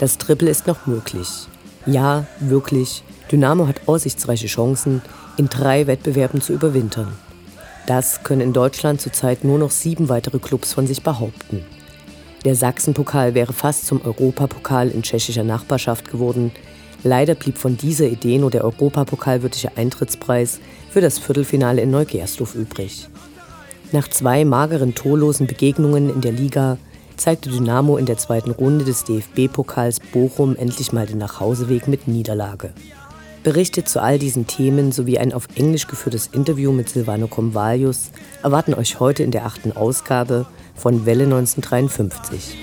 Das Triple ist noch möglich. Ja, wirklich. Dynamo hat aussichtsreiche Chancen, in drei Wettbewerben zu überwintern. Das können in Deutschland zurzeit nur noch sieben weitere Clubs von sich behaupten. Der Sachsenpokal wäre fast zum Europapokal in tschechischer Nachbarschaft geworden. Leider blieb von dieser Idee nur der Europapokalwürdige Eintrittspreis für das Viertelfinale in Neugersdorf übrig. Nach zwei mageren torlosen Begegnungen in der Liga zeigte Dynamo in der zweiten Runde des DFB-Pokals Bochum endlich mal den Nachhauseweg mit Niederlage berichtet zu all diesen Themen sowie ein auf Englisch geführtes Interview mit Silvano Comvalius erwarten euch heute in der achten Ausgabe von Welle 1953.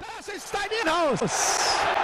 Das ist dein Inhouse!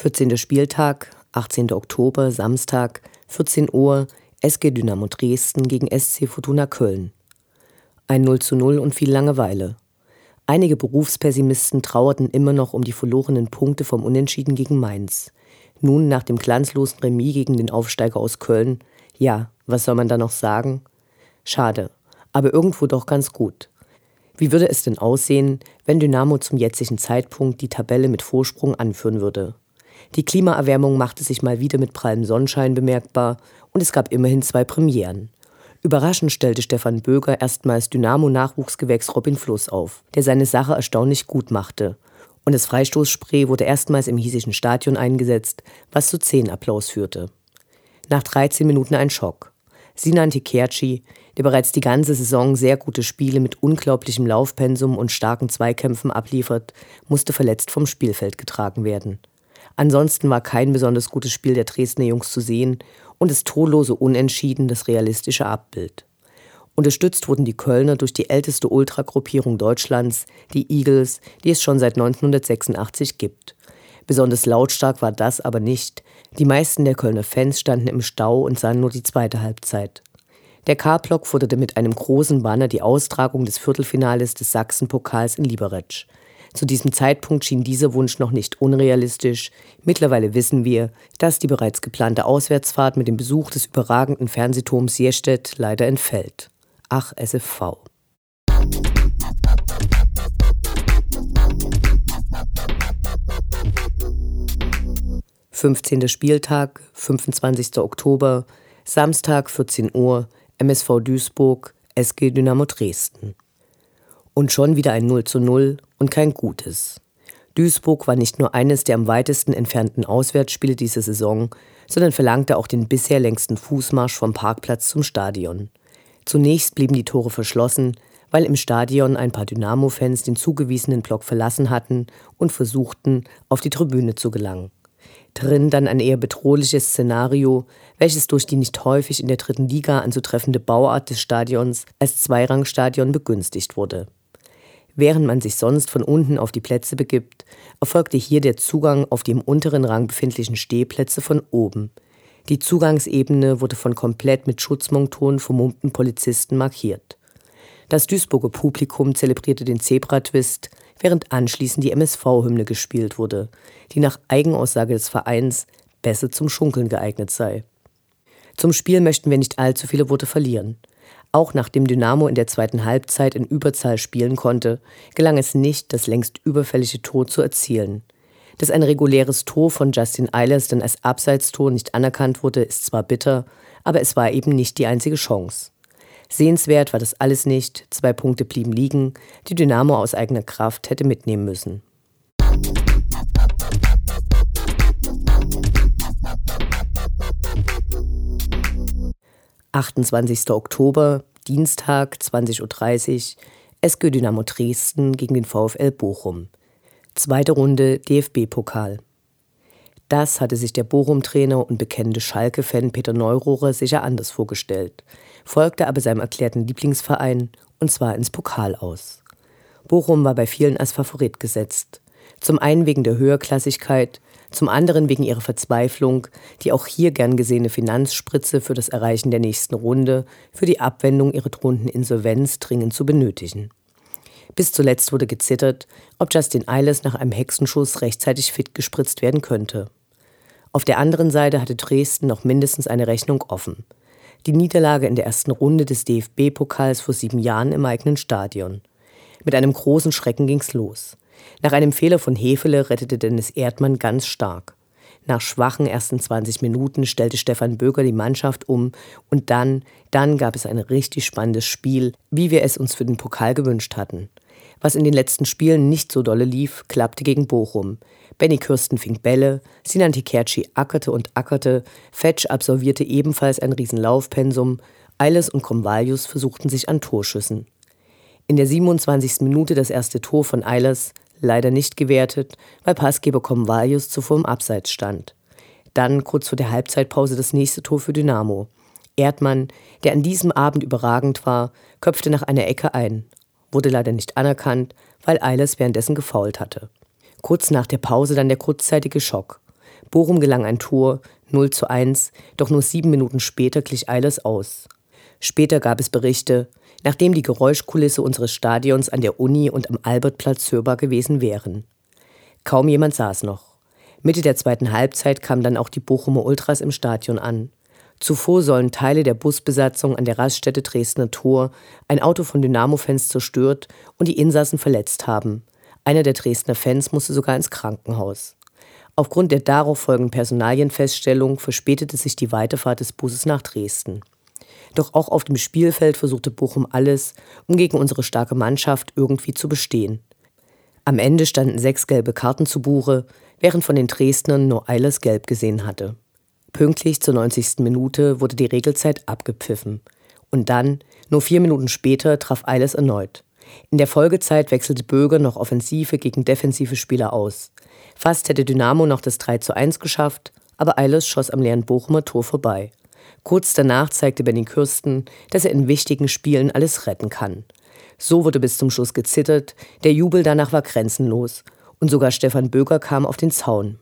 14. Spieltag, 18. Oktober, Samstag, 14 Uhr, SG Dynamo Dresden gegen SC Fortuna Köln. Ein 0 zu 0 und viel Langeweile. Einige Berufspessimisten trauerten immer noch um die verlorenen Punkte vom Unentschieden gegen Mainz. Nun nach dem glanzlosen Remis gegen den Aufsteiger aus Köln, ja, was soll man da noch sagen? Schade, aber irgendwo doch ganz gut. Wie würde es denn aussehen, wenn Dynamo zum jetzigen Zeitpunkt die Tabelle mit Vorsprung anführen würde? Die Klimaerwärmung machte sich mal wieder mit prallem Sonnenschein bemerkbar und es gab immerhin zwei Premieren. Überraschend stellte Stefan Böger erstmals Dynamo-Nachwuchsgewächs Robin Fluss auf, der seine Sache erstaunlich gut machte. Und das Freistoßspray wurde erstmals im hiesischen Stadion eingesetzt, was zu Applaus führte. Nach 13 Minuten ein Schock. Sinan Tikerci, der bereits die ganze Saison sehr gute Spiele mit unglaublichem Laufpensum und starken Zweikämpfen abliefert, musste verletzt vom Spielfeld getragen werden. Ansonsten war kein besonders gutes Spiel der Dresdner Jungs zu sehen und das torlose Unentschieden das realistische Abbild. Unterstützt wurden die Kölner durch die älteste Ultragruppierung Deutschlands, die Eagles, die es schon seit 1986 gibt. Besonders lautstark war das aber nicht. Die meisten der Kölner Fans standen im Stau und sahen nur die zweite Halbzeit. Der K-Block forderte mit einem großen Banner die Austragung des Viertelfinales des Sachsenpokals in Liberec. Zu diesem Zeitpunkt schien dieser Wunsch noch nicht unrealistisch. Mittlerweile wissen wir, dass die bereits geplante Auswärtsfahrt mit dem Besuch des überragenden Fernsehturms Sierstedt leider entfällt. Ach, SFV. Fünfzehnter Spieltag, 25. Oktober, Samstag 14 Uhr, MSV Duisburg, SG Dynamo Dresden. Und schon wieder ein 0 zu 0 und kein gutes. Duisburg war nicht nur eines der am weitesten entfernten Auswärtsspiele dieser Saison, sondern verlangte auch den bisher längsten Fußmarsch vom Parkplatz zum Stadion. Zunächst blieben die Tore verschlossen, weil im Stadion ein paar Dynamo-Fans den zugewiesenen Block verlassen hatten und versuchten, auf die Tribüne zu gelangen. Drin dann ein eher bedrohliches Szenario, welches durch die nicht häufig in der dritten Liga anzutreffende Bauart des Stadions als Zweirangstadion begünstigt wurde. Während man sich sonst von unten auf die Plätze begibt, erfolgte hier der Zugang auf die im unteren Rang befindlichen Stehplätze von oben. Die Zugangsebene wurde von komplett mit Schutzmonturen vermummten Polizisten markiert. Das Duisburger Publikum zelebrierte den Zebra-Twist, während anschließend die MSV-Hymne gespielt wurde, die nach Eigenaussage des Vereins besser zum Schunkeln geeignet sei. Zum Spiel möchten wir nicht allzu viele Worte verlieren. Auch nachdem Dynamo in der zweiten Halbzeit in Überzahl spielen konnte, gelang es nicht, das längst überfällige Tor zu erzielen. Dass ein reguläres Tor von Justin Eilers dann als Abseitstor nicht anerkannt wurde, ist zwar bitter, aber es war eben nicht die einzige Chance. Sehenswert war das alles nicht, zwei Punkte blieben liegen, die Dynamo aus eigener Kraft hätte mitnehmen müssen. 28. Oktober, Dienstag, 20.30 Uhr, SG Dynamo Dresden gegen den VfL Bochum. Zweite Runde DFB-Pokal. Das hatte sich der Bochum-Trainer und bekennende Schalke-Fan Peter Neurohrer sicher anders vorgestellt, folgte aber seinem erklärten Lieblingsverein und zwar ins Pokal aus. Bochum war bei vielen als Favorit gesetzt. Zum einen wegen der Höherklassigkeit, zum anderen wegen ihrer Verzweiflung, die auch hier gern gesehene Finanzspritze für das Erreichen der nächsten Runde, für die Abwendung ihrer drohenden Insolvenz dringend zu benötigen. Bis zuletzt wurde gezittert, ob Justin Eiles nach einem Hexenschuss rechtzeitig fit gespritzt werden könnte. Auf der anderen Seite hatte Dresden noch mindestens eine Rechnung offen. Die Niederlage in der ersten Runde des DFB-Pokals vor sieben Jahren im eigenen Stadion. Mit einem großen Schrecken ging's los. Nach einem Fehler von Hefele rettete Dennis Erdmann ganz stark. Nach schwachen ersten 20 Minuten stellte Stefan Böger die Mannschaft um und dann, dann gab es ein richtig spannendes Spiel, wie wir es uns für den Pokal gewünscht hatten. Was in den letzten Spielen nicht so dolle lief, klappte gegen Bochum. Benny Kürsten fing Bälle, Sinan Tikerci ackerte und ackerte, Fetsch absolvierte ebenfalls ein Riesenlaufpensum, Eiles und Kromvalius versuchten sich an Torschüssen. In der 27. Minute das erste Tor von Eilers, leider nicht gewertet, weil Passgeber Komvalius zuvor im Abseits stand. Dann kurz vor der Halbzeitpause das nächste Tor für Dynamo. Erdmann, der an diesem Abend überragend war, köpfte nach einer Ecke ein, wurde leider nicht anerkannt, weil Eilers währenddessen gefault hatte. Kurz nach der Pause dann der kurzzeitige Schock. Bochum gelang ein Tor, 0 zu 1, doch nur sieben Minuten später glich Eilers aus. Später gab es Berichte, nachdem die Geräuschkulisse unseres Stadions an der Uni und am Albertplatz hörbar gewesen wären. Kaum jemand saß noch. Mitte der zweiten Halbzeit kamen dann auch die Bochumer Ultras im Stadion an. Zuvor sollen Teile der Busbesatzung an der Raststätte Dresdner Tor ein Auto von Dynamo-Fans zerstört und die Insassen verletzt haben. Einer der Dresdner Fans musste sogar ins Krankenhaus. Aufgrund der darauf folgenden Personalienfeststellung verspätete sich die Weiterfahrt des Busses nach Dresden. Doch auch auf dem Spielfeld versuchte Bochum alles, um gegen unsere starke Mannschaft irgendwie zu bestehen. Am Ende standen sechs gelbe Karten zu Buche, während von den Dresdnern nur Eilers gelb gesehen hatte. Pünktlich zur 90. Minute wurde die Regelzeit abgepfiffen. Und dann, nur vier Minuten später, traf Eilers erneut. In der Folgezeit wechselte Böger noch offensive gegen defensive Spieler aus. Fast hätte Dynamo noch das 3 zu 1 geschafft, aber Eilers schoss am leeren Bochumer Tor vorbei. Kurz danach zeigte Benny Kürsten, dass er in wichtigen Spielen alles retten kann. So wurde bis zum Schluss gezittert, der Jubel danach war grenzenlos und sogar Stefan Böger kam auf den Zaun.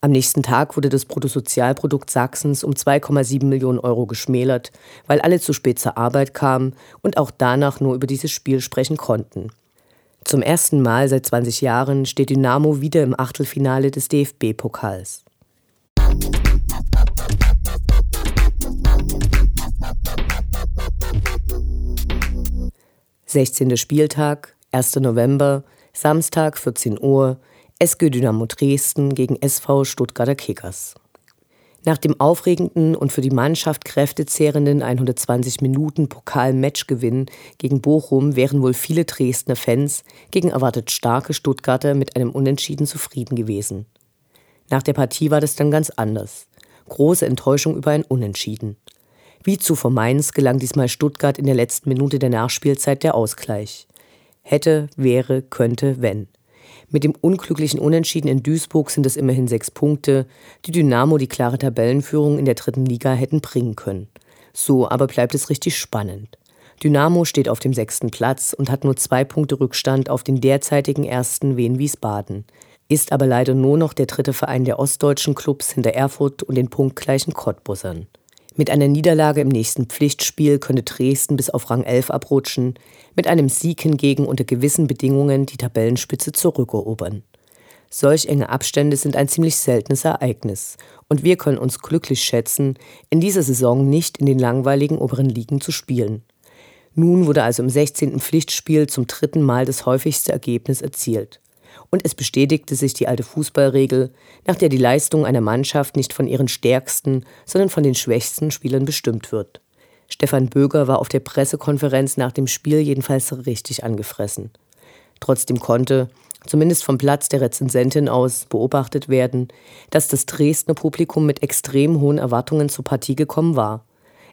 Am nächsten Tag wurde das Bruttosozialprodukt Sachsens um 2,7 Millionen Euro geschmälert, weil alle zu spät zur Arbeit kamen und auch danach nur über dieses Spiel sprechen konnten. Zum ersten Mal seit 20 Jahren steht Dynamo wieder im Achtelfinale des DFB-Pokals. 16. Spieltag, 1. November, Samstag 14 Uhr, SG Dynamo Dresden gegen SV Stuttgarter Kickers. Nach dem aufregenden und für die Mannschaft kräftezehrenden 120 Minuten Pokal-Matchgewinn gegen Bochum wären wohl viele Dresdner Fans gegen erwartet starke Stuttgarter mit einem Unentschieden zufrieden gewesen. Nach der Partie war das dann ganz anders. Große Enttäuschung über ein Unentschieden. Wie zuvor Mainz gelang diesmal Stuttgart in der letzten Minute der Nachspielzeit der Ausgleich. Hätte, wäre, könnte, wenn. Mit dem unglücklichen Unentschieden in Duisburg sind es immerhin sechs Punkte, die Dynamo die klare Tabellenführung in der dritten Liga hätten bringen können. So aber bleibt es richtig spannend. Dynamo steht auf dem sechsten Platz und hat nur zwei Punkte Rückstand auf den derzeitigen ersten Wien Wiesbaden, ist aber leider nur noch der dritte Verein der ostdeutschen Clubs hinter Erfurt und den punktgleichen Cottbussern. Mit einer Niederlage im nächsten Pflichtspiel könnte Dresden bis auf Rang 11 abrutschen, mit einem Sieg hingegen unter gewissen Bedingungen die Tabellenspitze zurückerobern. Solch enge Abstände sind ein ziemlich seltenes Ereignis und wir können uns glücklich schätzen, in dieser Saison nicht in den langweiligen oberen Ligen zu spielen. Nun wurde also im 16. Pflichtspiel zum dritten Mal das häufigste Ergebnis erzielt und es bestätigte sich die alte Fußballregel, nach der die Leistung einer Mannschaft nicht von ihren stärksten, sondern von den schwächsten Spielern bestimmt wird. Stefan Böger war auf der Pressekonferenz nach dem Spiel jedenfalls richtig angefressen. Trotzdem konnte, zumindest vom Platz der Rezensentin aus, beobachtet werden, dass das Dresdner Publikum mit extrem hohen Erwartungen zur Partie gekommen war.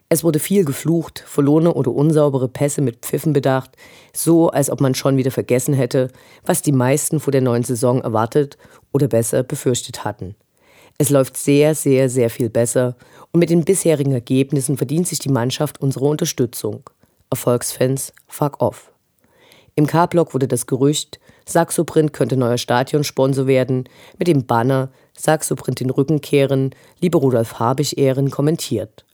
Es wurde viel geflucht, verlorene oder unsaubere Pässe mit Pfiffen bedacht, so als ob man schon wieder vergessen hätte, was die meisten vor der neuen Saison erwartet oder besser befürchtet hatten. Es läuft sehr, sehr, sehr viel besser und mit den bisherigen Ergebnissen verdient sich die Mannschaft unsere Unterstützung. Erfolgsfans, fuck off. Im K-Block wurde das Gerücht, Saxoprint könnte neuer Stadionsponsor werden, mit dem Banner Saxoprint den Rücken kehren, liebe Rudolf Habich ehren, kommentiert.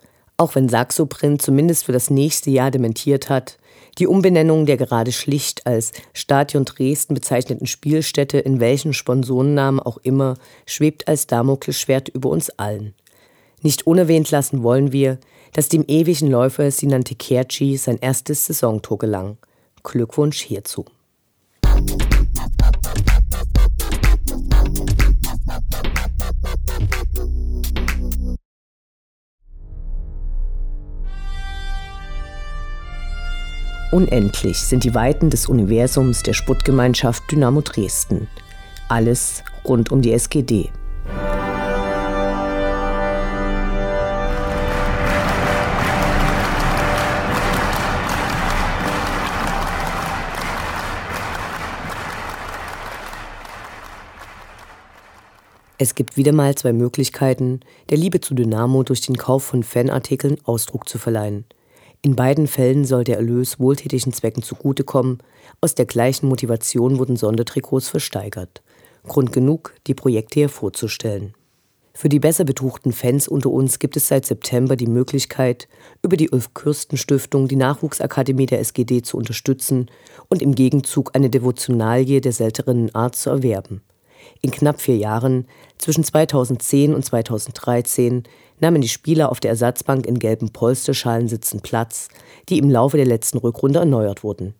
Auch wenn Saxoprint zumindest für das nächste Jahr dementiert hat, die Umbenennung der gerade schlicht als Stadion Dresden bezeichneten Spielstätte in welchen Sponsorennamen auch immer schwebt als Damoklesschwert über uns allen. Nicht unerwähnt lassen wollen wir, dass dem ewigen Läufer Sinan Tekerci sein erstes Saisontor gelang. Glückwunsch hierzu. Unendlich sind die Weiten des Universums der Sputtgemeinschaft Dynamo Dresden. Alles rund um die SGD. Es gibt wieder mal zwei Möglichkeiten, der Liebe zu Dynamo durch den Kauf von Fanartikeln Ausdruck zu verleihen – in beiden Fällen soll der Erlös wohltätigen Zwecken zugutekommen. Aus der gleichen Motivation wurden Sondertrikots versteigert. Grund genug, die Projekte hervorzustellen. Für die besser betuchten Fans unter uns gibt es seit September die Möglichkeit, über die Ulf-Kürsten-Stiftung die Nachwuchsakademie der SGD zu unterstützen und im Gegenzug eine Devotionalie der seltenen Art zu erwerben. In knapp vier Jahren, zwischen 2010 und 2013, nahmen die Spieler auf der Ersatzbank in gelben Polsterschalen sitzen Platz, die im Laufe der letzten Rückrunde erneuert wurden.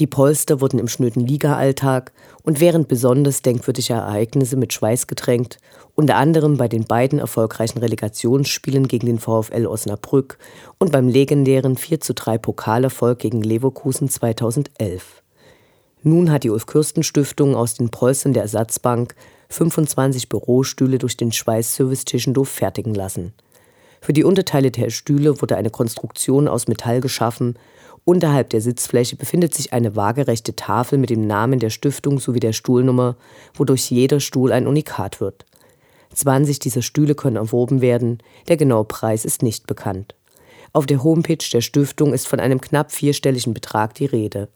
Die Polster wurden im schnöden Liga-Alltag und während besonders denkwürdiger Ereignisse mit Schweiß getränkt, unter anderem bei den beiden erfolgreichen Relegationsspielen gegen den VfL Osnabrück und beim legendären 4:3 Pokalerfolg gegen Leverkusen 2011. Nun hat die Ulf-Kürsten-Stiftung aus den Polstern der Ersatzbank 25 Bürostühle durch den Schweißservice Tischendorf fertigen lassen. Für die Unterteile der Stühle wurde eine Konstruktion aus Metall geschaffen. Unterhalb der Sitzfläche befindet sich eine waagerechte Tafel mit dem Namen der Stiftung sowie der Stuhlnummer, wodurch jeder Stuhl ein Unikat wird. 20 dieser Stühle können erworben werden, der genaue Preis ist nicht bekannt. Auf der Homepage der Stiftung ist von einem knapp vierstelligen Betrag die Rede.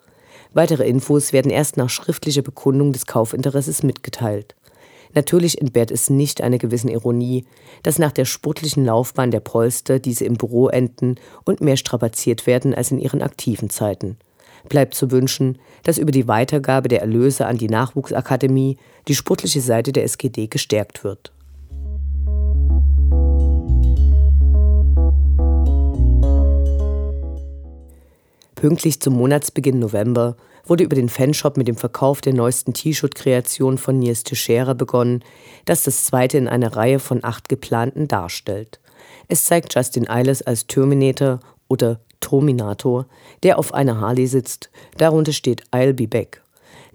Weitere Infos werden erst nach schriftlicher Bekundung des Kaufinteresses mitgeteilt. Natürlich entbehrt es nicht einer gewissen Ironie, dass nach der sportlichen Laufbahn der Polster diese im Büro enden und mehr strapaziert werden als in ihren aktiven Zeiten. Bleibt zu wünschen, dass über die Weitergabe der Erlöse an die Nachwuchsakademie die sportliche Seite der SGD gestärkt wird. Pünktlich zum Monatsbeginn November wurde über den Fanshop mit dem Verkauf der neuesten T-Shirt-Kreation von Nils Teixeira begonnen, das das zweite in einer Reihe von acht geplanten darstellt. Es zeigt Justin Eilers als Terminator oder Terminator, der auf einer Harley sitzt. Darunter steht I'll be back.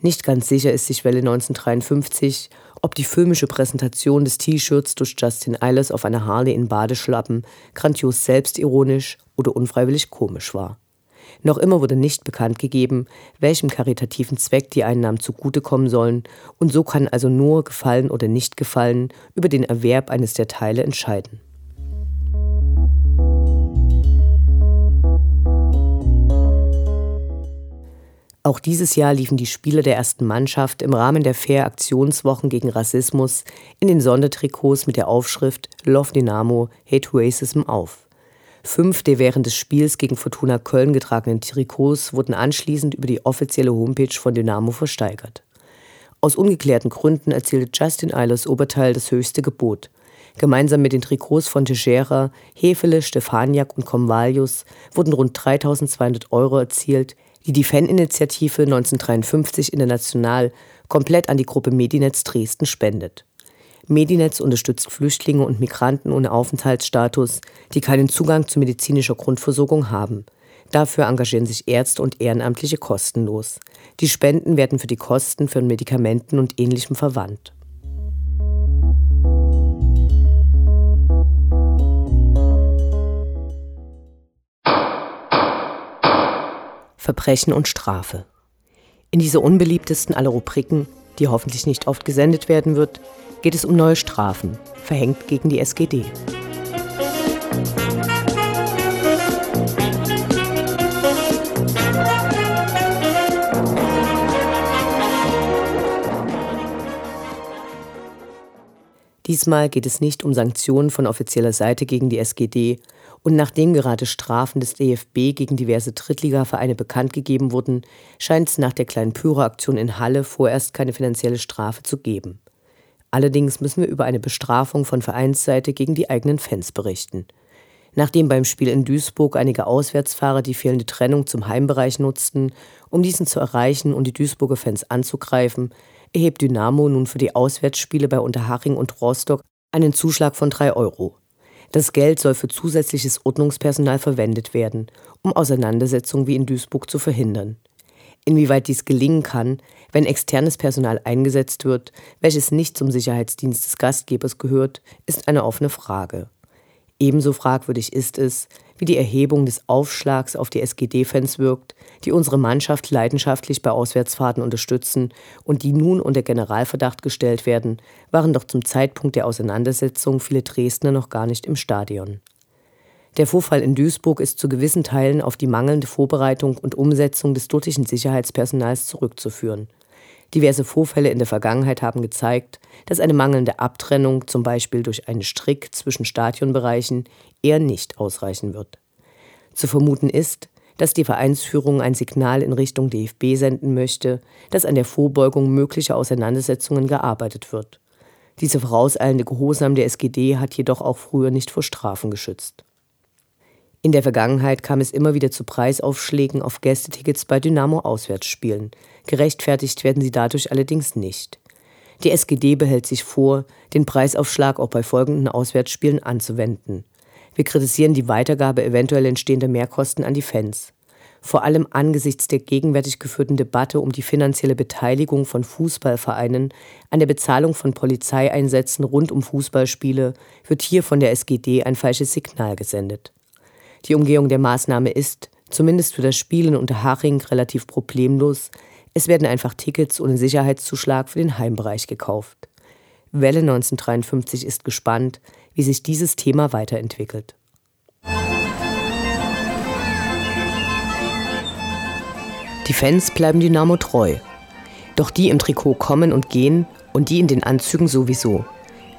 Nicht ganz sicher ist sich Welle 1953, ob die filmische Präsentation des T-Shirts durch Justin Eilers auf einer Harley in Badeschlappen grandios selbstironisch oder unfreiwillig komisch war. Noch immer wurde nicht bekannt gegeben, welchem karitativen Zweck die Einnahmen zugutekommen sollen, und so kann also nur Gefallen oder nicht Gefallen über den Erwerb eines der Teile entscheiden. Auch dieses Jahr liefen die Spieler der ersten Mannschaft im Rahmen der Fair Aktionswochen gegen Rassismus in den Sondertrikots mit der Aufschrift Love Dynamo, Hate Racism auf. Fünf der während des Spiels gegen Fortuna Köln getragenen Trikots wurden anschließend über die offizielle Homepage von Dynamo versteigert. Aus ungeklärten Gründen erzielte Justin Eilers Oberteil das höchste Gebot. Gemeinsam mit den Trikots von Teixeira, Hefele, Stefaniak und Convalius wurden rund 3200 Euro erzielt, die die Faninitiative 1953 international komplett an die Gruppe Medinetz Dresden spendet. Medinetz unterstützt Flüchtlinge und Migranten ohne Aufenthaltsstatus, die keinen Zugang zu medizinischer Grundversorgung haben. Dafür engagieren sich Ärzte und Ehrenamtliche kostenlos. Die Spenden werden für die Kosten für Medikamenten und ähnlichem verwandt. Verbrechen und Strafe. In dieser unbeliebtesten aller Rubriken, die hoffentlich nicht oft gesendet werden wird, geht es um neue Strafen, verhängt gegen die SGD. Diesmal geht es nicht um Sanktionen von offizieller Seite gegen die SGD, und nachdem gerade Strafen des DFB gegen diverse Drittligavereine bekannt gegeben wurden, scheint es nach der kleinen Pyro-Aktion in Halle vorerst keine finanzielle Strafe zu geben. Allerdings müssen wir über eine Bestrafung von Vereinsseite gegen die eigenen Fans berichten. Nachdem beim Spiel in Duisburg einige Auswärtsfahrer die fehlende Trennung zum Heimbereich nutzten, um diesen zu erreichen und die Duisburger Fans anzugreifen, erhebt Dynamo nun für die Auswärtsspiele bei Unterhaching und Rostock einen Zuschlag von 3 Euro. Das Geld soll für zusätzliches Ordnungspersonal verwendet werden, um Auseinandersetzungen wie in Duisburg zu verhindern. Inwieweit dies gelingen kann, wenn externes Personal eingesetzt wird, welches nicht zum Sicherheitsdienst des Gastgebers gehört, ist eine offene Frage. Ebenso fragwürdig ist es, wie die Erhebung des Aufschlags auf die SGD-Fans wirkt, die unsere Mannschaft leidenschaftlich bei Auswärtsfahrten unterstützen und die nun unter Generalverdacht gestellt werden, waren doch zum Zeitpunkt der Auseinandersetzung viele Dresdner noch gar nicht im Stadion. Der Vorfall in Duisburg ist zu gewissen Teilen auf die mangelnde Vorbereitung und Umsetzung des dortigen Sicherheitspersonals zurückzuführen. Diverse Vorfälle in der Vergangenheit haben gezeigt, dass eine mangelnde Abtrennung, zum Beispiel durch einen Strick zwischen Stadionbereichen, eher nicht ausreichen wird. Zu vermuten ist, dass die Vereinsführung ein Signal in Richtung DFB senden möchte, dass an der Vorbeugung möglicher Auseinandersetzungen gearbeitet wird. Diese vorauseilende Gehorsam der SGD hat jedoch auch früher nicht vor Strafen geschützt. In der Vergangenheit kam es immer wieder zu Preisaufschlägen auf Gästetickets bei Dynamo-Auswärtsspielen. Gerechtfertigt werden sie dadurch allerdings nicht. Die SGD behält sich vor, den Preisaufschlag auch bei folgenden Auswärtsspielen anzuwenden. Wir kritisieren die Weitergabe eventuell entstehender Mehrkosten an die Fans. Vor allem angesichts der gegenwärtig geführten Debatte um die finanzielle Beteiligung von Fußballvereinen an der Bezahlung von Polizeieinsätzen rund um Fußballspiele wird hier von der SGD ein falsches Signal gesendet. Die Umgehung der Maßnahme ist, zumindest für das Spielen unter Haching, relativ problemlos. Es werden einfach Tickets ohne Sicherheitszuschlag für den Heimbereich gekauft. Welle 1953 ist gespannt, wie sich dieses Thema weiterentwickelt. Die Fans bleiben Dynamo treu. Doch die im Trikot kommen und gehen und die in den Anzügen sowieso.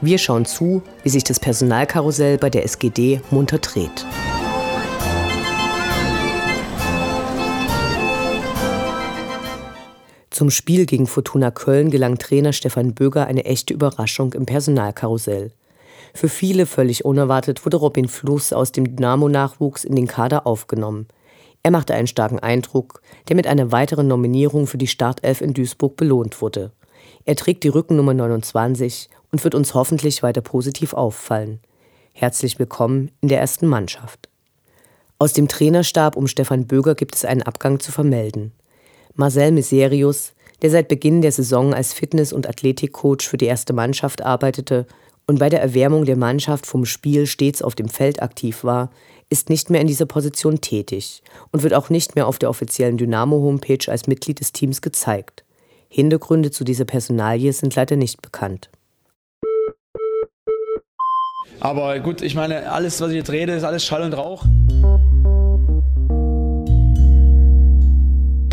Wir schauen zu, wie sich das Personalkarussell bei der SGD munter dreht. Zum Spiel gegen Fortuna Köln gelang Trainer Stefan Böger eine echte Überraschung im Personalkarussell. Für viele völlig unerwartet wurde Robin Fluss aus dem Dynamo-Nachwuchs in den Kader aufgenommen. Er machte einen starken Eindruck, der mit einer weiteren Nominierung für die Startelf in Duisburg belohnt wurde. Er trägt die Rückennummer 29 und wird uns hoffentlich weiter positiv auffallen. Herzlich willkommen in der ersten Mannschaft. Aus dem Trainerstab um Stefan Böger gibt es einen Abgang zu vermelden. Marcel Miserius, der seit Beginn der Saison als Fitness- und Athletikcoach für die erste Mannschaft arbeitete und bei der Erwärmung der Mannschaft vom Spiel stets auf dem Feld aktiv war, ist nicht mehr in dieser Position tätig und wird auch nicht mehr auf der offiziellen Dynamo-Homepage als Mitglied des Teams gezeigt. Hintergründe zu dieser Personalie sind leider nicht bekannt. Aber gut, ich meine, alles, was ich jetzt rede, ist alles Schall und Rauch.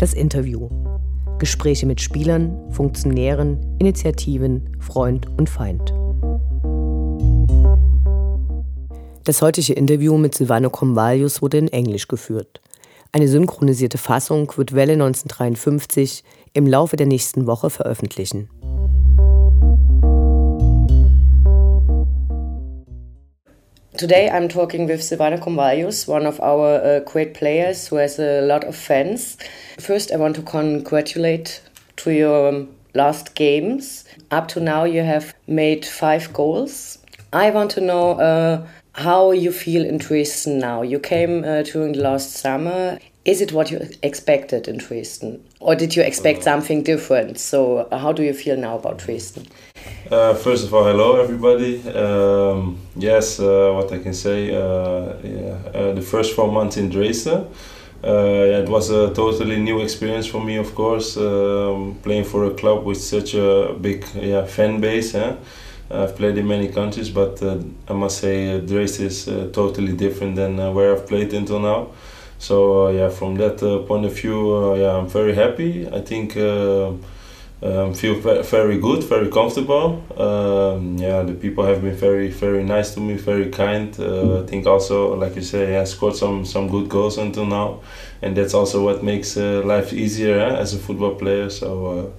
Das Interview. Gespräche mit Spielern, Funktionären, Initiativen, Freund und Feind. Das heutige Interview mit Silvano Comvalius wurde in Englisch geführt. Eine synchronisierte Fassung wird Welle 1953 im Laufe der nächsten Woche veröffentlichen. Today I'm talking with Silvana Comvalius, one of our uh, great players who has a lot of fans. First, I want to congratulate to your um, last games. Up to now, you have made five goals. I want to know uh, how you feel in Dresden now. You came uh, during the last summer. Is it what you expected in Dresden? Or did you expect uh, something different? So, how do you feel now about Dresden? Uh, first of all, hello everybody. Um, yes, uh, what I can say, uh, yeah, uh, the first four months in Dresden, uh, it was a totally new experience for me, of course, um, playing for a club with such a big yeah, fan base. Eh? I've played in many countries, but uh, I must say Dresden is totally different than where I've played until now. So yeah, from that point of view, yeah, I'm very happy. I think um, feel very good, very comfortable. Um, yeah, the people have been very, very nice to me, very kind. Uh, I think also, like you say, I scored some some good goals until now, and that's also what makes uh, life easier eh, as a football player. So. Uh,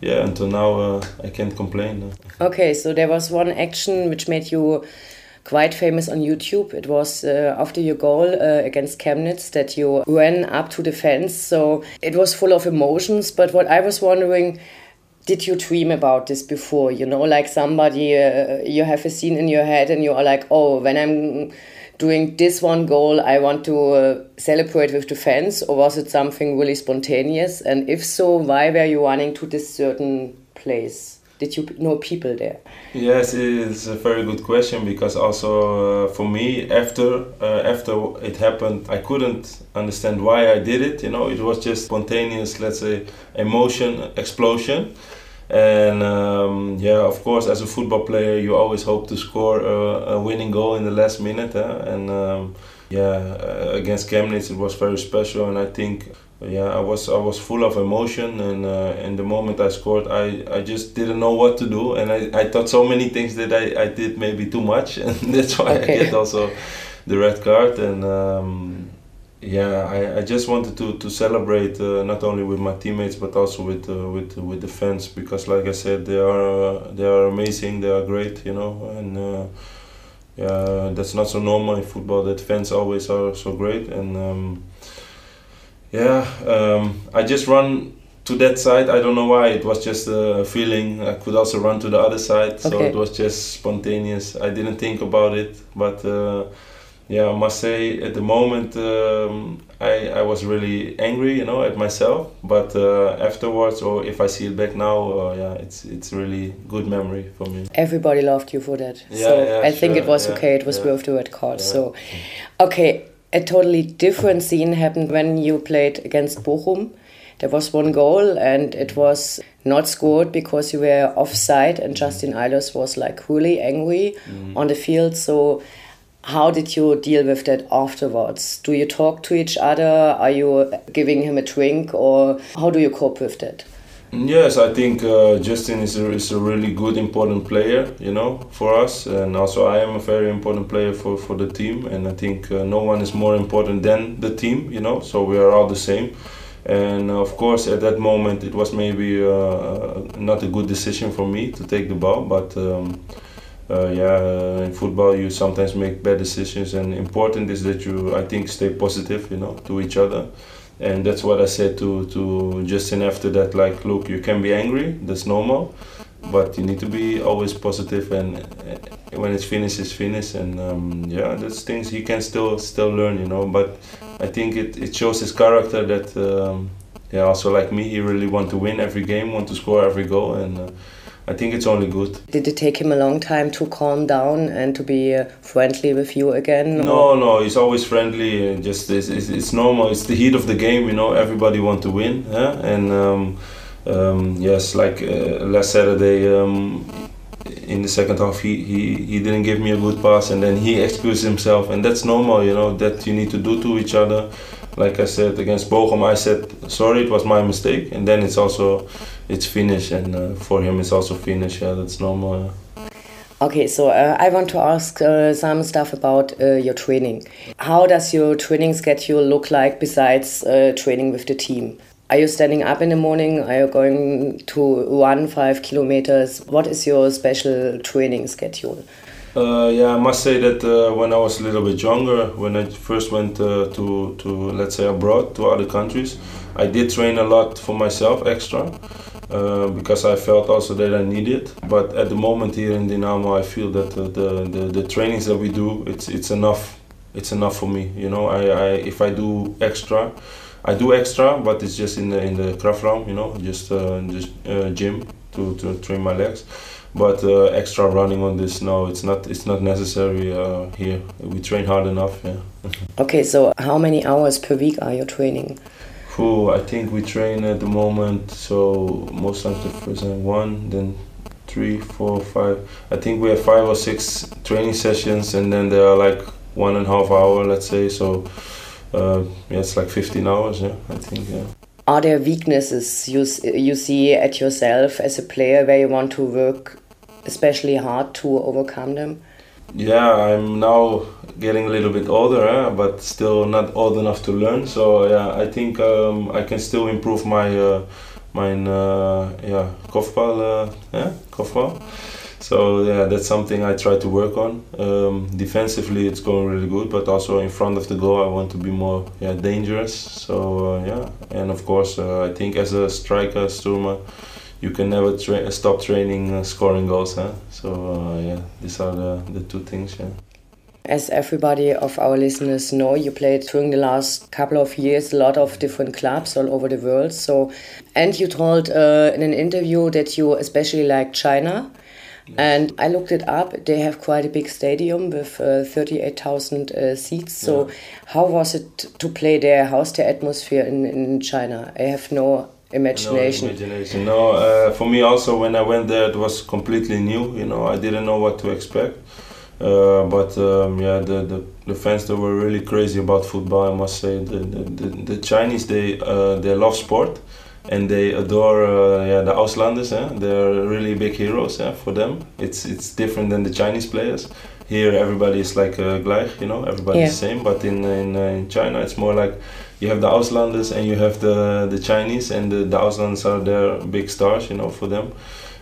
yeah, until now uh, I can't complain. Okay, so there was one action which made you quite famous on YouTube. It was uh, after your goal uh, against Chemnitz that you ran up to the fence. So it was full of emotions. But what I was wondering, did you dream about this before you know like somebody uh, you have a scene in your head and you are like oh when i'm doing this one goal i want to uh, celebrate with the fans or was it something really spontaneous and if so why were you running to this certain place did you know people there yes it's a very good question because also uh, for me after uh, after it happened i couldn't understand why i did it you know it was just spontaneous let's say emotion explosion and um, yeah, of course, as a football player, you always hope to score a, a winning goal in the last minute. And um, yeah, uh, against Chemnitz, it was very special. And I think, yeah, I was I was full of emotion. And uh, in the moment I scored, I, I just didn't know what to do. And I, I thought so many things that I, I did maybe too much, and that's why okay. I get also the red card. And um, yeah, I, I just wanted to to celebrate uh, not only with my teammates but also with uh, with with the fans because, like I said, they are uh, they are amazing, they are great, you know, and uh, yeah, that's not so normal in football that fans always are so great, and um, yeah, um, I just run to that side. I don't know why. It was just a feeling. I could also run to the other side, so okay. it was just spontaneous. I didn't think about it, but uh, yeah, I must say at the moment um, I, I was really angry, you know, at myself. But uh, afterwards, or if I see it back now, uh, yeah, it's it's really good memory for me. Everybody loved you for that. Yeah, so yeah, I sure, think it was yeah, okay. It was worth the red card. So, okay, a totally different scene happened when you played against Bochum. There was one goal and it was not scored because you were offside and Justin Eilers was like really angry mm. on the field. So how did you deal with that afterwards? Do you talk to each other? Are you giving him a drink or how do you cope with that? Yes, I think uh, Justin is a, is a really good, important player, you know, for us. And also, I am a very important player for, for the team. And I think uh, no one is more important than the team, you know, so we are all the same. And of course, at that moment, it was maybe uh, not a good decision for me to take the ball, but. Um, uh, yeah, uh, in football you sometimes make bad decisions, and important is that you, I think, stay positive, you know, to each other, and that's what I said to to Justin after that. Like, look, you can be angry, that's normal, but you need to be always positive. and uh, when it's finished, it's finished, and um, yeah, that's things he can still still learn, you know. But I think it it shows his character that. Um, yeah, also like me, he really want to win every game, want to score every goal, and uh, I think it's only good. Did it take him a long time to calm down and to be uh, friendly with you again? No, or? no, he's always friendly. And just it's, it's, it's, normal. It's the heat of the game, you know. Everybody want to win, yeah? and um, um, yes, like uh, last Saturday. Um, in the second half, he, he, he didn't give me a good pass, and then he excused himself, and that's normal, you know. That you need to do to each other. Like I said against Bochum, I said sorry, it was my mistake, and then it's also it's finished, and uh, for him it's also finished. Yeah, that's normal. Okay, so uh, I want to ask uh, some stuff about uh, your training. How does your training schedule look like besides uh, training with the team? Are you standing up in the morning? Are you going to run five kilometers? What is your special training schedule? Uh, yeah, I must say that uh, when I was a little bit younger, when I first went uh, to, to, let's say, abroad, to other countries, I did train a lot for myself extra. Uh, because I felt also that I need it. But at the moment here in Dynamo, I feel that the, the, the, trainings that we do, it's it's enough. It's enough for me. You know, I, I if I do extra, I do extra, but it's just in the in the Kraftraum, you know, just uh, just uh, gym to, to train my legs. But uh, extra running on this, no, it's not it's not necessary uh, here. We train hard enough. Yeah. okay, so how many hours per week are you training? Whew, I think we train at the moment. So most times the first time one, then three, four, five. I think we have five or six training sessions, and then there are like one and a half hour, let's say. So uh, yeah, it's like 15 hours. Yeah, I think. Yeah. Are there weaknesses you you see at yourself as a player where you want to work especially hard to overcome them? Yeah, I'm now getting a little bit older, eh? but still not old enough to learn. So yeah, I think um, I can still improve my uh, my uh, yeah kopbal, uh, yeah. So yeah, that's something I try to work on. Um, defensively, it's going really good, but also in front of the goal, I want to be more yeah dangerous. So uh, yeah, and of course, uh, I think as a striker, Sturma you can never tra stop training uh, scoring goals. Huh? So uh, yeah, these are the, the two things. Yeah. As everybody of our listeners know, you played during the last couple of years a lot of different clubs all over the world. So, and you told uh, in an interview that you especially like China. And I looked it up. They have quite a big stadium with uh, 38,000 uh, seats. So, yeah. how was it to play there? How's the atmosphere in, in China? I have no imagination. No, imagination. No, uh, for me also when I went there, it was completely new. You know, I didn't know what to expect. Uh, but um, yeah, the, the, the fans they were really crazy about football. I must say, the the, the, Chinese they uh, they love sport, and they adore uh, yeah the Auslanders. Eh? They're really big heroes eh, for them. It's it's different than the Chinese players. Here everybody is like uh, gleich, you know, everybody's yeah. the same. But in in, uh, in China, it's more like you have the Auslanders and you have the the Chinese, and the, the Auslanders are their big stars, you know, for them.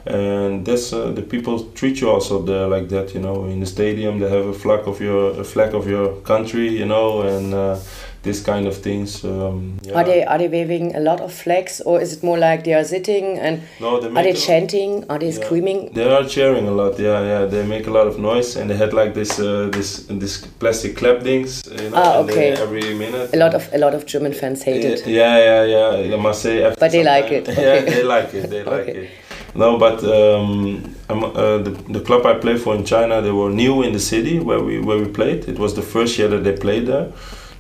And that's uh, the people treat you also there like that, you know. In the stadium, they have a flag of your a flag of your country, you know, and uh, this kind of things. Um, yeah. Are they are they waving a lot of flags, or is it more like they are sitting and no, they are they chanting? Are they yeah. screaming? They are cheering a lot. Yeah, yeah. They make a lot of noise, and they had like this uh, this this plastic clap things. You know, ah, okay. Every minute. A lot of a lot of German fans hate it. Yeah, yeah, yeah. I must say. but they like it. Okay. Yeah, they like it. They like okay. it. No, but um, uh, the, the club I played for in China, they were new in the city where we where we played. It was the first year that they played there.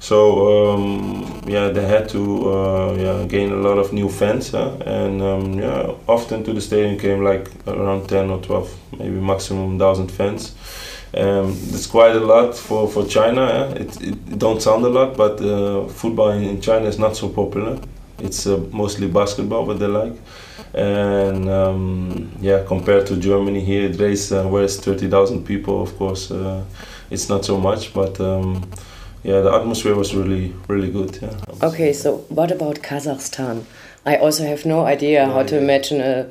So um, yeah, they had to uh, yeah gain a lot of new fans, huh? and um, yeah, often to the stadium came like around ten or twelve, maybe maximum thousand fans. Um, it's quite a lot for, for China. It, it don't sound a lot, but uh, football in, in, China is not so popular. It's uh, mostly basketball, what they like. And um, yeah, compared to Germany here, it raised uh, where it's thirty thousand people. Of course, uh, it's not so much, but um, yeah, the atmosphere was really, really good. Yeah. Okay, so what about Kazakhstan? I also have no idea how to imagine a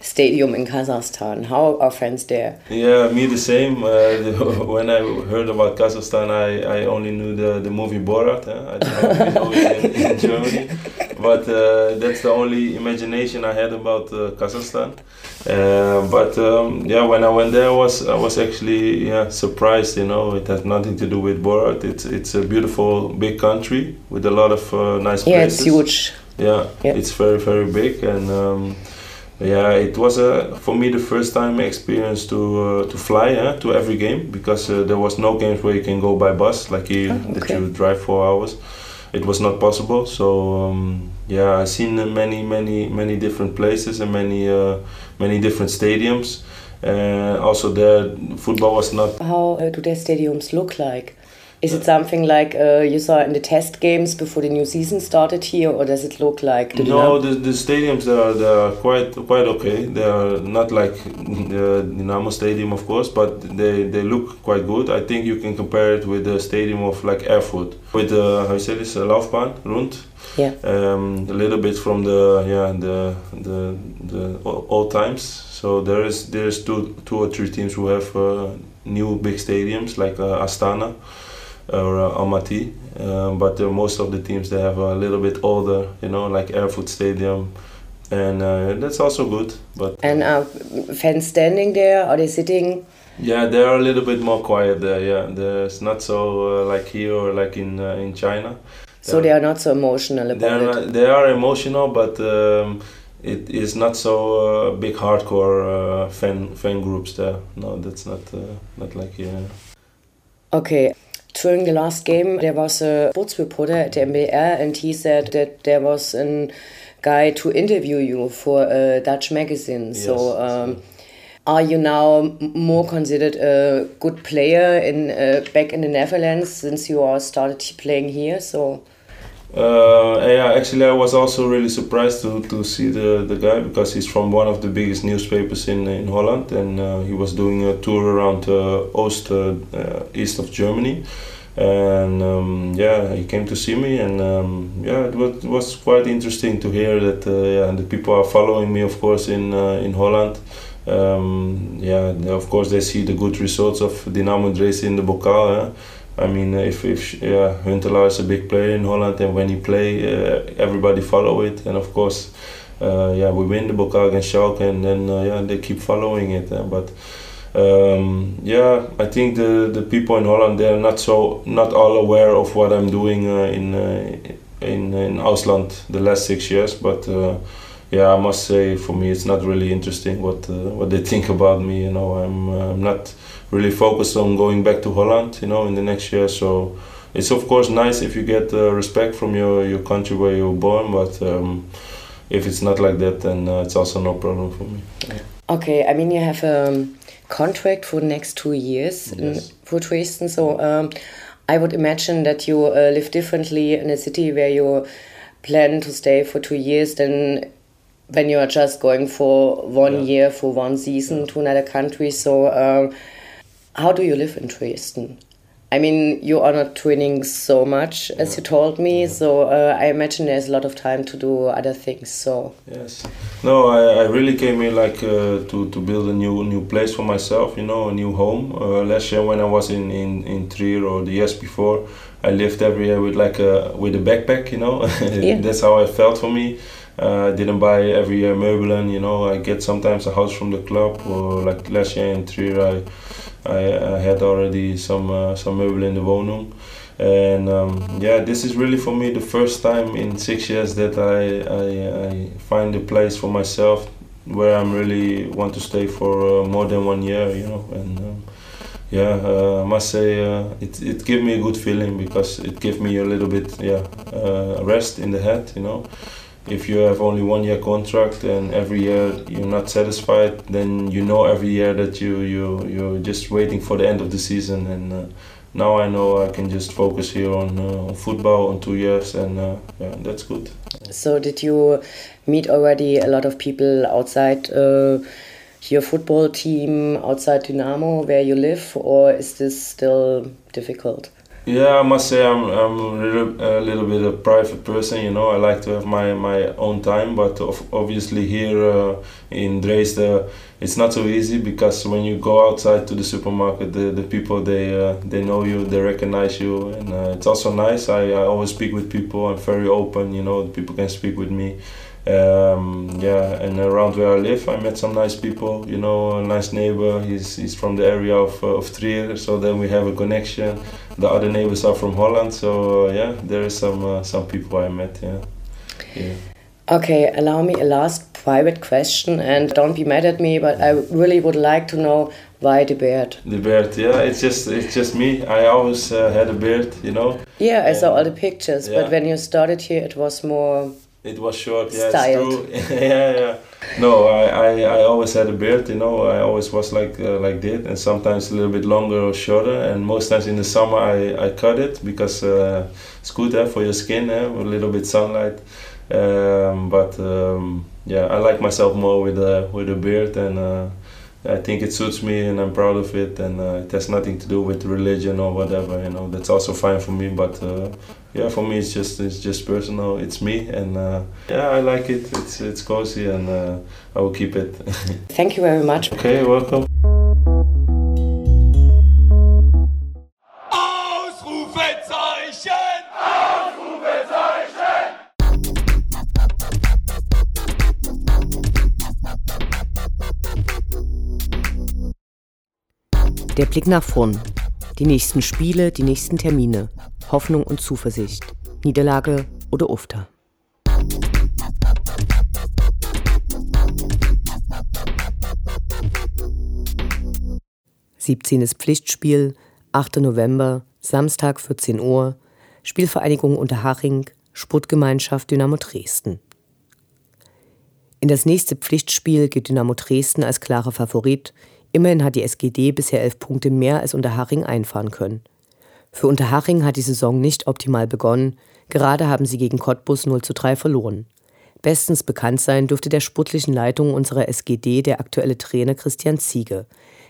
stadium in Kazakhstan. How are friends there? Yeah, me the same. Uh, when I heard about Kazakhstan, I, I only knew the, the movie Borat. I didn't know it in, in Germany. But uh, that's the only imagination I had about uh, Kazakhstan. Uh, but um, yeah, when I went there, I was I was actually yeah surprised. You know, it has nothing to do with Borat. It's it's a beautiful big country with a lot of uh, nice yeah, places. Yeah, it's huge. Yeah, yeah, it's very very big and. Um, yeah, it was a, for me the first time experience to uh, to fly uh, to every game because uh, there was no games where you can go by bus like here Oh, that you drive four hours. It was not possible. So um, yeah, I seen uh, many many many different places and many uh, many different stadiums. Uh, also, the football was not How uh, do their stadiums look like? Is it something like uh, you saw in the test games before the new season started here, or does it look like the No, the, the stadiums they are, they are quite quite okay. They are not like the Dynamo Stadium, of course, but they, they look quite good. I think you can compare it with the stadium of like Erfurt, with the how you say this, uh, Laufbahn, Rund. Yeah. Um, a little bit from the yeah the the the old times. So there is there is two two or three teams who have uh, new big stadiums like uh, Astana or uh, Almaty. Um, but uh, most of the teams they have a little bit older, you know, like Erfurt Stadium, and uh, that's also good. But And are fans standing there? Are they sitting? yeah, they are a little bit more quiet there. Yeah, there's not so uh, like here or like in uh, in China. So they are not so emotional They about are, it. not- they are emotional, but um, it is not so uh, big hardcore uh, fan fan groups there. No, that's not uh, not like here. Okay. During the last game, there was a sports reporter at the MBR, and he said that there was a guy to interview you for a Dutch magazine. so, um, are you now more considered a good player in uh, back in the Netherlands since you are started playing here? So, Uh, yeah, actually, I was also really surprised to, to see the, the guy because he's from one of the biggest newspapers in in Holland, and uh, he was doing a tour around uh, uh, uh, east of Germany, and um, yeah, he came to see me, and um, yeah, it was, it was quite interesting to hear that uh, yeah, the people are following me, of course, in uh, in Holland. Um, yeah, of course, they see the good results of Dynamo Dresden in the Bokal. eh? I mean, if, if yeah, Huntelaar is a big player in Holland, and when he play, uh, everybody follow it, and of course, uh, yeah, we win the Bokal against Schalke, and then uh, yeah, they keep following it. but um, yeah, I think the the people in Holland they're not so not all aware of what I'm doing uh, in uh, in in Ausland the last six years, but. Uh, yeah, I must say for me it's not really interesting what what they think about me. You know, I'm I'm not really focused on going back to Holland. You know, in the next year. So it's of course nice if you get uh, respect from your your country where you were born, but um, if it's not like that, then uh, it's also no problem for me. okay, I mean, you have a contract for the next two years in, for Dresden. So, um, I would imagine that you uh, live differently in a city where you plan to stay for two years than when you are just going for one Yeah. year for one season to another country. So, um, how do you live in Dresden? I mean, you are not training so much as you told me, so uh, I imagine there's a lot of time to do other things. So, Yes. No, I, I really came here like uh, to, to build a new new place for myself, you know, a new home. Uh, last year when I was in, in, in Trier or the years before, I lived every year with like a with a backpack, you know. Yeah. That's how I felt for me. Uh, I didn't buy every year Meubelen, you know. I get sometimes a house from the club or like last year in Trier I I, I had already some uh, some meubelen in the wohnung. And um, yeah, this is really for me the first time in six years that I, I, I find a place for myself where I'm really want to stay for uh, more than one year, you know. And um, yeah, uh, I must say uh, it it gave me a good feeling because it gave me a little bit yeah uh, rest in the head, you know. If you have only one year contract and every year you're not satisfied, then you know every year that you you you're just waiting for the end of the season and. Uh, now I know I can just focus here on, uh, football on two years, and uh, yeah, that's good. So did you meet already a lot of people outside uh, your football team, outside Dynamo, where you live, or is this still difficult? Yeah, I must say I'm I'm a little, bit a private person. You know, I like to have my, my own time, but obviously here uh, in Dresden, it's not so easy because when you go outside to the supermarket, the, the people they uh, they know you, they recognize you, and uh, it's also nice. I, I always speak with people. I'm very open. You know, people can speak with me. Um, yeah, and around where I live, I met some nice people. You know, a nice neighbor. He's he's from the area of uh, of Trier, so then we have a connection. The other neighbors are from Holland, so uh, yeah, there is some uh, some people I met. Yeah, yeah. Okay, allow me a last private question, and don't be mad at me, but I really would like to know why the beard. The beard, yeah, it's just it's just me. I always uh, had a beard, you know. Yeah, I saw all the pictures, Yeah. but when you started here, it was more. It was short, yeah, Styled. it's true. yeah, yeah. No, I, I, I always had a beard, you know. I always was like uh, like that, and sometimes a little bit longer or shorter. And most times in the summer, I, I cut it because uh, it's good eh, for your skin, eh, a little bit sunlight. Um, but um, yeah, I like myself more with a with a beard, and uh, I think it suits me, and I'm proud of it. And uh, it has nothing to do with religion or whatever, you know. That's also fine for me, but. Yeah, for me it's just it's just personal. It's me, and uh, yeah, I like it. It's it's cozy, and uh, I will keep it. Thank you very much. okay, welcome. Ausrufezeichen! Der Blick nach vorn. Die nächsten Spiele, die nächsten Termine. Hoffnung und Zuversicht. Niederlage oder Ufter. Siebzehntes Pflichtspiel, 8. November, Samstag 14 Uhr, Spielvereinigung Unterhaching, Sportgemeinschaft Dynamo Dresden. In das nächste Pflichtspiel geht Dynamo Dresden als klarer Favorit. Immerhin hat die SGD bisher elf Punkte mehr als Unterhaching einfahren können. Für Unterhaching hat die Saison nicht optimal begonnen. Gerade haben sie gegen Cottbus 0 zu 3 verloren. Bestens bekannt sein dürfte der sportlichen Leitung unserer SGD der aktuelle Trainer Christian Ziege,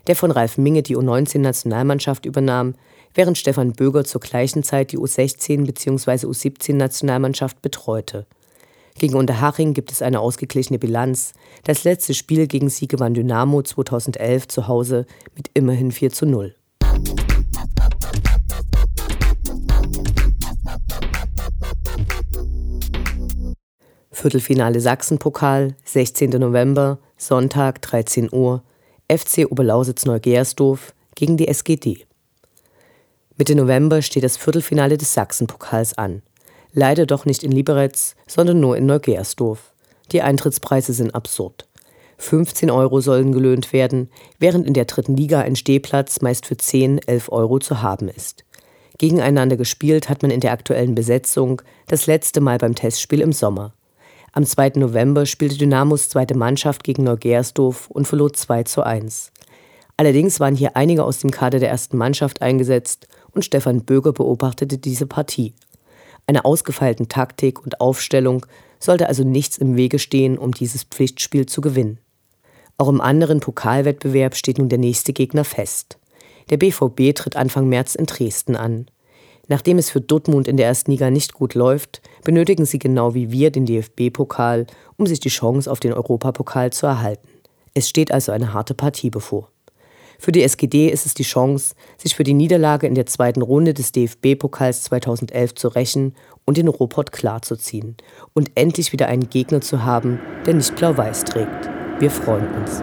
der von Ralf Minge die U19-Nationalmannschaft übernahm, während Stefan Böger zur gleichen Zeit die U16 bzw. U17-Nationalmannschaft betreute. Gegen Unterhaching gibt es eine ausgeglichene Bilanz. Das letzte Spiel gegen sie gewann Dynamo 2011 zu Hause mit immerhin 4 zu 0. Viertelfinale Sachsenpokal, 16. November, Sonntag, 13 Uhr, FC Oberlausitz Neugersdorf gegen die SGD. Mitte November steht das Viertelfinale des Sachsenpokals an. Leider doch nicht in Liberec, sondern nur in Neugersdorf. Die Eintrittspreise sind absurd. 15 Euro sollen gelöhnt werden, während in der dritten Liga ein Stehplatz meist für 10, 11 Euro zu haben ist. Gegeneinander gespielt hat man in der aktuellen Besetzung das letzte Mal beim Testspiel im Sommer. Am 2. November spielte Dynamos zweite Mannschaft gegen Neugersdorf und verlor 2 zu 1. Allerdings waren hier einige aus dem Kader der ersten Mannschaft eingesetzt und Stefan Böger beobachtete diese Partie. Einer ausgefeilten Taktik und Aufstellung sollte also nichts im Wege stehen, um dieses Pflichtspiel zu gewinnen. Auch im anderen Pokalwettbewerb steht nun der nächste Gegner fest. Der BVB tritt Anfang März in Dresden an. Nachdem es für Dortmund in der ersten Liga nicht gut läuft, benötigen sie genau wie wir den DFB-Pokal, um sich die Chance auf den Europapokal zu erhalten. Es steht also eine harte Partie bevor. Für die SGD ist es die Chance, sich für die Niederlage in der zweiten Runde des DFB-Pokals 2011 zu rächen und den Ruhrpott klarzuziehen und endlich wieder einen Gegner zu haben, der nicht blau-weiß trägt. Wir freuen uns.